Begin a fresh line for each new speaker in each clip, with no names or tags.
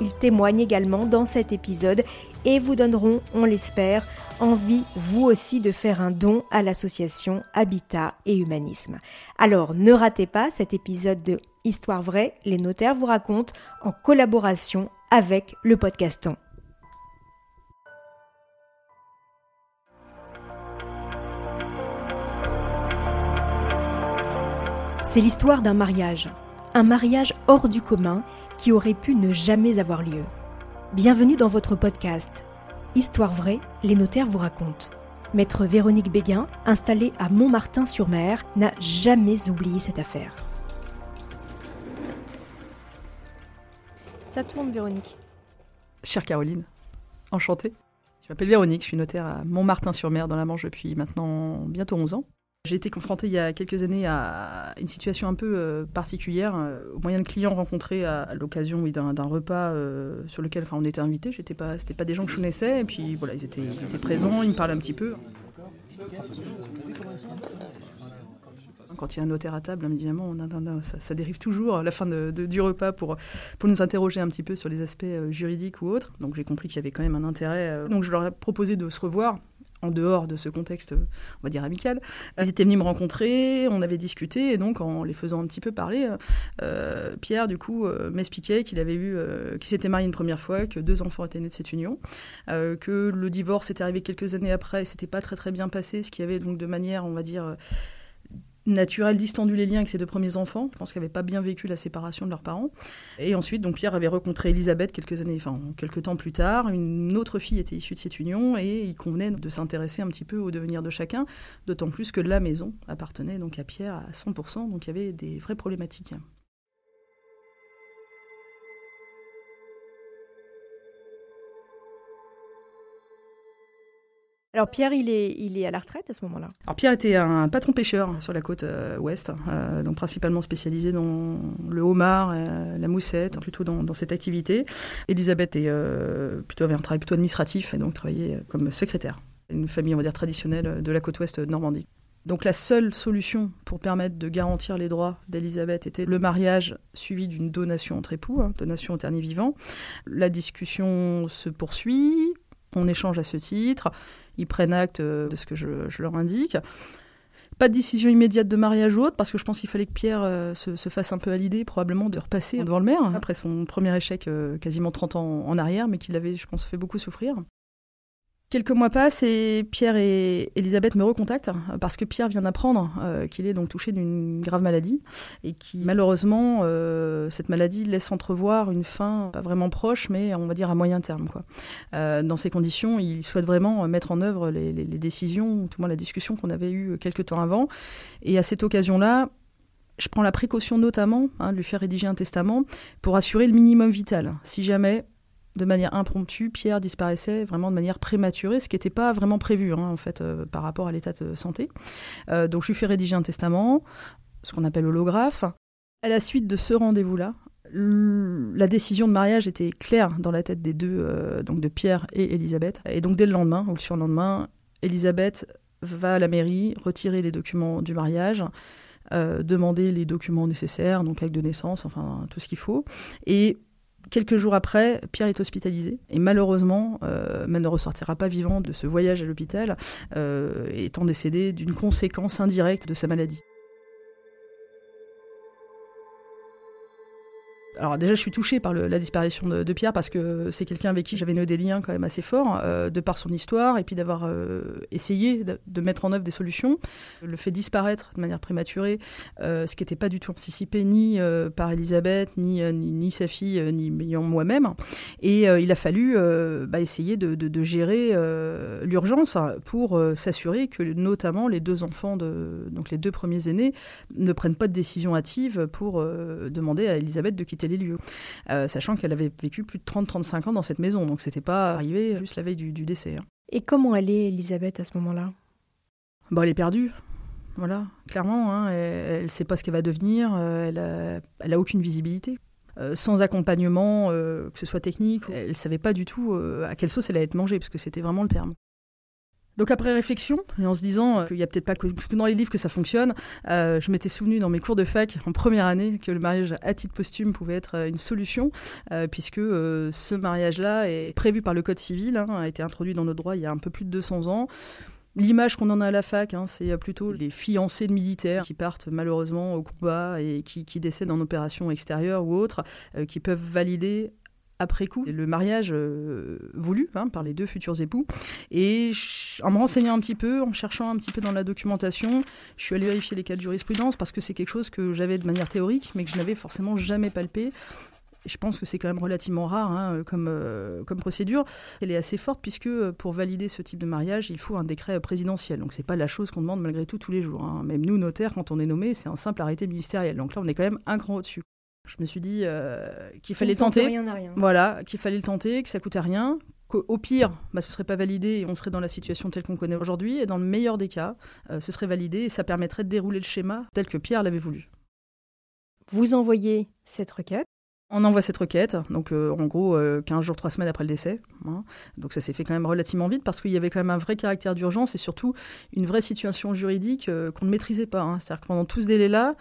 ils témoignent également dans cet épisode et vous donneront, on l'espère, envie vous aussi de faire un don à l'association Habitat et Humanisme. Alors ne ratez pas cet épisode de Histoire vraie, les notaires vous racontent en collaboration avec le podcaston. C'est l'histoire d'un mariage, un mariage hors du commun qui aurait pu ne jamais avoir lieu. Bienvenue dans votre podcast. Histoire vraie, les notaires vous racontent. Maître Véronique Béguin, installée à Montmartin-sur-Mer, n'a jamais oublié cette affaire. Ça tourne, Véronique.
Chère Caroline, enchantée. Je m'appelle Véronique, je suis notaire à Montmartin-sur-Mer dans la Manche depuis maintenant bientôt 11 ans. J'ai été confrontée il y a quelques années à une situation un peu euh, particulière, euh, au moyen de clients rencontrés à, l'occasion d'un repas euh, sur lequel enfin, on était invités. J'étais pas, c'était pas des gens que je connaissais, et puis voilà, ils étaient, présents, ils me parlaient un petit peu. Quand il y a un notaire à table, évidemment, ça, dérive toujours à la fin du repas pour nous interroger un petit peu sur les aspects juridiques ou autres. Donc j'ai compris qu'il y avait quand même un intérêt. Donc je leur ai proposé de se revoir en dehors de ce contexte, on va dire amical. Ils étaient venus me rencontrer, on avait discuté, et donc en les faisant un petit peu parler, euh, Pierre, du coup, euh, m'expliquait qu'il avait euh, qu'il s'était marié une première fois, que deux enfants étaient nés de cette union, que le divorce était arrivé quelques années après, et c'était pas très très bien passé, ce qui avait donc de manière, on va dire, naturel distendu les liens avec ses deux premiers enfants. Je pense qu'ils n'avaient pas bien vécu la séparation de leurs parents. Et ensuite, donc Pierre avait rencontré Elisabeth quelques années, enfin quelques temps plus tard. Une autre fille était issue de cette union et il convenait de s'intéresser un petit peu au devenir de chacun, d'autant plus que la maison appartenait donc à Pierre à 100%, donc il y avait des vraies problématiques.
Alors Pierre, il est, à la retraite à ce moment-là
Alors Pierre était un patron pêcheur sur la côte euh, ouest, euh, donc principalement spécialisé dans le homard, euh, la moussette, plutôt dans, cette activité. Elisabeth avait un travail plutôt administratif et donc travaillait comme secrétaire. Une famille, on va dire, traditionnelle de la côte ouest Normandie. Donc la seule solution pour permettre de garantir les droits d'Elisabeth était le mariage suivi d'une donation entre époux, hein, donation au dernier vivant. La discussion se poursuit, on échange à ce titre ils prennent acte euh, de ce que je, leur indique. Pas de décision immédiate de mariage ou autre, parce que je pense qu'il fallait que Pierre euh, se, fasse un peu à l'idée, probablement, de repasser devant le maire, après son premier échec euh, quasiment 30 ans en arrière, mais qui l'avait, je pense, fait beaucoup souffrir. Quelques mois passent et Pierre et Elisabeth me recontactent parce que Pierre vient d'apprendre euh, qu'il est donc touché d'une grave maladie et qui malheureusement euh, cette maladie laisse entrevoir une fin pas vraiment proche mais on va dire à moyen terme quoi. Euh, dans ces conditions, il souhaite vraiment mettre en œuvre les, décisions, tout le moins la discussion qu'on avait eue quelques temps avant et à cette occasion-là, je prends la précaution notamment hein, de lui faire rédiger un testament pour assurer le minimum vital. Si jamais de manière impromptue, Pierre disparaissait vraiment de manière prématurée, ce qui n'était pas vraiment prévu hein, en fait euh, par rapport à l'état de santé. Euh, donc je lui fais rédiger un testament, ce qu'on appelle holographe. À la suite de ce rendez-vous-là, la décision de mariage était claire dans la tête des deux, euh, donc de Pierre et Elisabeth. Et donc dès le lendemain ou le surlendemain, Elisabeth va à la mairie retirer les documents du mariage. demander les documents nécessaires, donc acte de naissance, enfin tout ce qu'il faut. Et Quelques jours après, Pierre est hospitalisé et malheureusement, euh, ne ressortira pas vivant de ce voyage à l'hôpital, euh, étant décédé d'une conséquence indirecte de sa maladie. Alors déjà, je suis touchée par la disparition de, Pierre parce que c'est quelqu'un avec qui j'avais noué des liens quand même assez forts, euh, de par son histoire et puis d'avoir euh, essayé de, mettre en œuvre des solutions. Le fait disparaître de manière prématurée, euh, ce qui n'était pas du tout anticipé ni par Elisabeth, ni, ni, sa fille, ni moi-même. Et il a fallu bah, essayer de, gérer l'urgence pour s'assurer que notamment les deux enfants, donc les deux premiers aînés, ne prennent pas de décision hâtive pour demander à Elisabeth de quitter les lieux. sachant qu'elle avait vécu plus de 30-35 ans dans cette maison, donc c'était pas arrivé juste la veille du, décès. Hein.
Et comment elle est, Elisabeth, à ce moment-là?
Bah, Elle est perdue. Voilà, clairement, hein, elle ne sait pas ce qu'elle va devenir, euh, elle, a, aucune visibilité. Euh, sans accompagnement, euh, que ce soit technique, elle ne savait pas du tout à quelle sauce elle allait être mangée, parce que c'était vraiment le terme. Donc après réflexion, et en se disant qu'il n'y a peut-être pas que dans les livres que ça fonctionne, je m'étais souvenu dans mes cours de fac en première année que le mariage à titre posthume pouvait être une solution, puisque ce mariage-là est prévu par le Code civil, hein, a été introduit dans nos droits il y a un peu plus de 200 ans. L'image qu'on en a à la fac, hein, c'est plutôt les fiancés de militaires qui partent malheureusement au combat et qui, décèdent en opération extérieure ou autre, euh, qui peuvent valider après coup le mariage euh, voulu hein, par les deux futurs époux. Et en me renseignant un petit peu, en cherchant un petit peu dans la documentation, je suis allée vérifier les cas de jurisprudence parce que c'est quelque chose que j'avais de manière théorique, mais que je n'avais forcément jamais palpé je pense que c'est quand même relativement rare hein, comme, euh, comme procédure. Elle est assez forte puisque euh, pour valider ce type de mariage, il faut un décret présidentiel. Donc c'est pas la chose qu'on demande malgré tout tous les jours. Hein. Même nous, notaires, quand on est nommé, c'est un simple arrêté ministériel. Donc là, on est quand même un cran au-dessus. Je me suis dit euh, qu'il fallait tenter.
Rien rien.
Voilà, qu'il fallait le tenter, que ça coûtait rien. Qu'au pire, bah, ce serait pas validé et on serait dans la situation telle qu'on connaît aujourd'hui. Et dans le meilleur des cas, ce serait validé et ça permettrait de dérouler le schéma tel que Pierre l'avait voulu.
Vous envoyez cette requête
on envoie cette requête, donc euh, en gros 15 euh, jours, 3 semaines après le décès. Hein. Donc ça s'est fait quand même relativement vite parce qu'il y avait quand même un vrai caractère d'urgence et surtout une vraie situation juridique euh, qu'on ne maîtrisait pas. Hein. C'est-à-dire que pendant tout ce délai-là,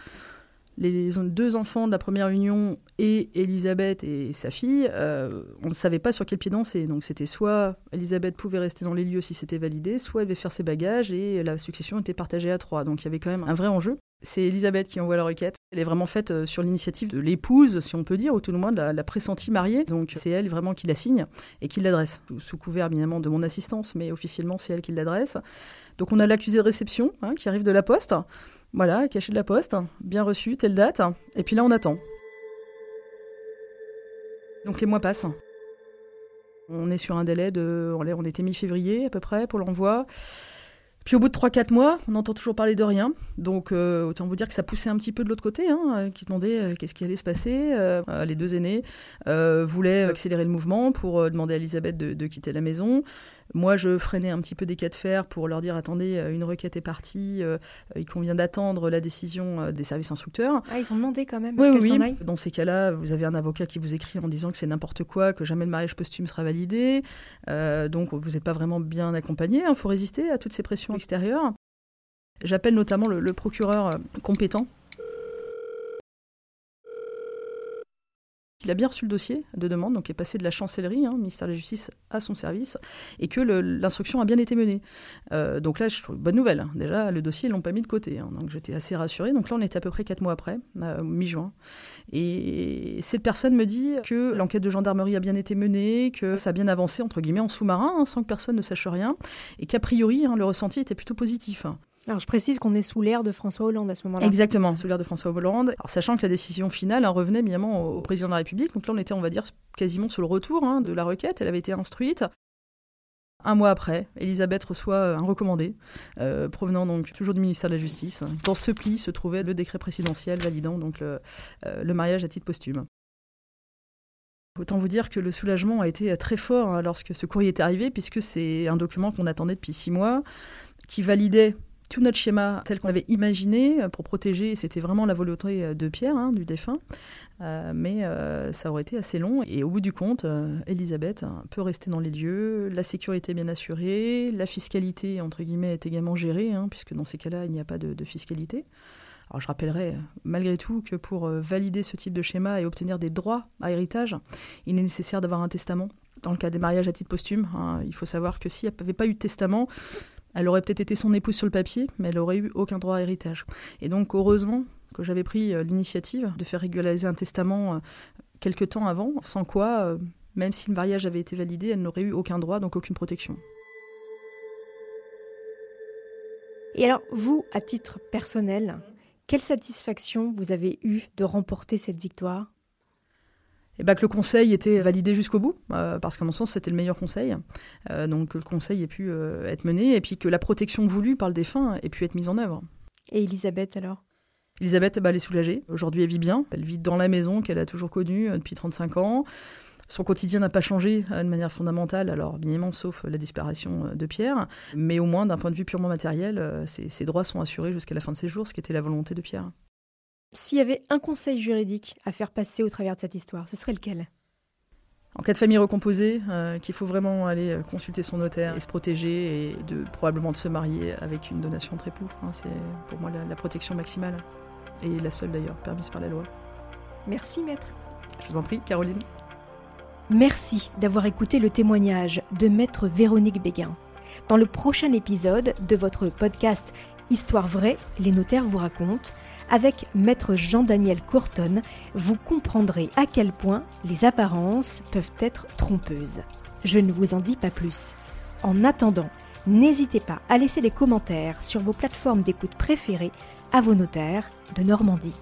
les deux enfants de la première union et Elisabeth et sa fille, on ne savait pas sur quel pied danser. Donc c'était soit Elisabeth pouvait rester dans les lieux si c'était validé, soit elle devait faire ses bagages et la succession était partagée à trois. Donc il y avait quand même un vrai enjeu. C'est Elisabeth qui envoie la requête. Elle est vraiment faite euh, sur l'initiative de l'épouse, si on peut dire, ou tout le moins de la, pressentie mariée. Donc c'est elle vraiment qui la signe et qui l'adresse, sous couvert évidemment de mon assistance, mais officiellement c'est elle qui l'adresse. Donc on a l'accusé de réception hein, qui arrive de la poste. Voilà, caché de la poste, bien reçu, telle date. Et puis là on attend. Donc les mois passent. On est sur un délai de... On était mi-février à peu près pour l'envoi. Puis au bout de 3-4 mois, on n'entend toujours parler de rien. Donc euh, autant vous dire que ça poussait un petit peu de l'autre côté, hein, euh, qui demandait euh, qu'est-ce qui allait se passer. les deux aînés voulaient accélérer le mouvement pour demander à Elisabeth de, quitter la maison. Moi, je freinais un petit peu des cas de fer pour leur dire attendez, une requête est partie, il convient d'attendre la décision des services instructeurs.
Ah, ils ont demandé quand même.
Oui, oui. Dans ces cas-là, vous avez un avocat qui vous écrit en disant que c'est n'importe quoi, que jamais le mariage posthume sera validé. donc, vous n'êtes pas vraiment bien accompagné. Il hein, faut résister à toutes ces pressions extérieures. J'appelle notamment le procureur compétent Il a bien reçu le dossier de demande, donc est passé de la chancellerie, hein, ministère de la Justice, à son service, et que l'instruction a bien été menée. Euh, donc là, je trouve bonne nouvelle. Hein. Déjà, le dossier, ils l'ont pas mis de côté. Hein. donc j'étais assez rassurée. Donc là, on était à peu près quatre mois après, euh, mi-juin. Et cette personne me dit que l'enquête de gendarmerie a bien été menée, que ça a bien avancé, entre guillemets, en sous-marin, sans que personne ne sache rien, et qu'a priori, le ressenti était plutôt positif.
Alors je précise qu'on est sous l'ère de François Hollande à ce moment-là.
Exactement, sous l'ère de François Hollande. Alors sachant que la décision finale hein, revenait évidemment au, président de la République, donc là on était, on va dire, quasiment sur le retour hein, de la requête. Elle avait été instruite. Un mois après, Elisabeth reçoit un recommandé euh, provenant donc toujours du ministère de la Justice. Dans ce pli se trouvait le décret présidentiel validant donc le, euh, mariage à titre posthume. Autant vous dire que le soulagement a été très fort hein, lorsque ce courrier est arrivé, puisque c'est un document qu'on attendait depuis six mois, qui validait tout notre schéma tel qu'on avait imaginé euh, pour protéger, c'était vraiment la volonté euh, de Pierre, hein, du défunt, euh, mais ça aurait été assez long. Et au bout du compte, Elisabeth hein, peut rester dans les lieux, la sécurité est bien assurée, la fiscalité, entre guillemets, est également gérée, hein, puisque dans ces cas-là, il n'y a pas de, fiscalité. Alors je rappellerai malgré tout que pour valider ce type de schéma et obtenir des droits à héritage, il est nécessaire d'avoir un testament. Dans le cas des mariages à titre posthume, il faut savoir que s'il n'y avait pas eu de testament, elle aurait peut-être été son épouse sur le papier, mais elle aurait eu aucun droit à héritage. Et donc, heureusement que j'avais pris euh, l'initiative de faire régulariser un testament euh, quelques temps avant, sans quoi, euh, même si le mariage avait été validé, elle n'aurait eu aucun droit, donc aucune protection.
Et alors, vous, à titre personnel, quelle satisfaction vous avez eue de remporter cette victoire?
Et bah, que le conseil était validé jusqu'au bout, parce qu'à mon sens, c'était le meilleur conseil. donc que le conseil ait pu être mené, et puis que la protection voulue par le défunt ait pu être mise en œuvre.
Et Elisabeth alors?
Elisabeth, bah, elle est soulagée. Aujourd'hui, elle vit bien. Elle vit dans la maison qu'elle a toujours connue euh, depuis 35 ans. Son quotidien n'a pas changé euh, de manière fondamentale, alors minimum sauf la disparition euh, de Pierre. Mais au moins, d'un point de vue purement matériel, ses, droits sont assurés jusqu'à la fin de ses jours, ce qui était la volonté de Pierre.
S'il y avait un conseil juridique à faire passer au travers de cette histoire, ce serait lequel?
En cas de famille recomposée, qu'il faut vraiment aller consulter son notaire et se protéger et de probablement de se marier avec une donation entre époux. Hein, c'est pour moi la protection maximale et la seule d'ailleurs permise par la loi.
Merci maître.
Je vous en prie, Caroline.
Merci d'avoir écouté le témoignage de maître Véronique Béguin. Dans le prochain épisode de votre podcast Histoire vraie, les notaires vous racontent, avec maître Jean-Daniel Courton, vous comprendrez à quel point les apparences peuvent être trompeuses. Je ne vous en dis pas plus. En attendant, n'hésitez pas à laisser des commentaires sur vos plateformes d'écoute préférées à vos notaires de Normandie.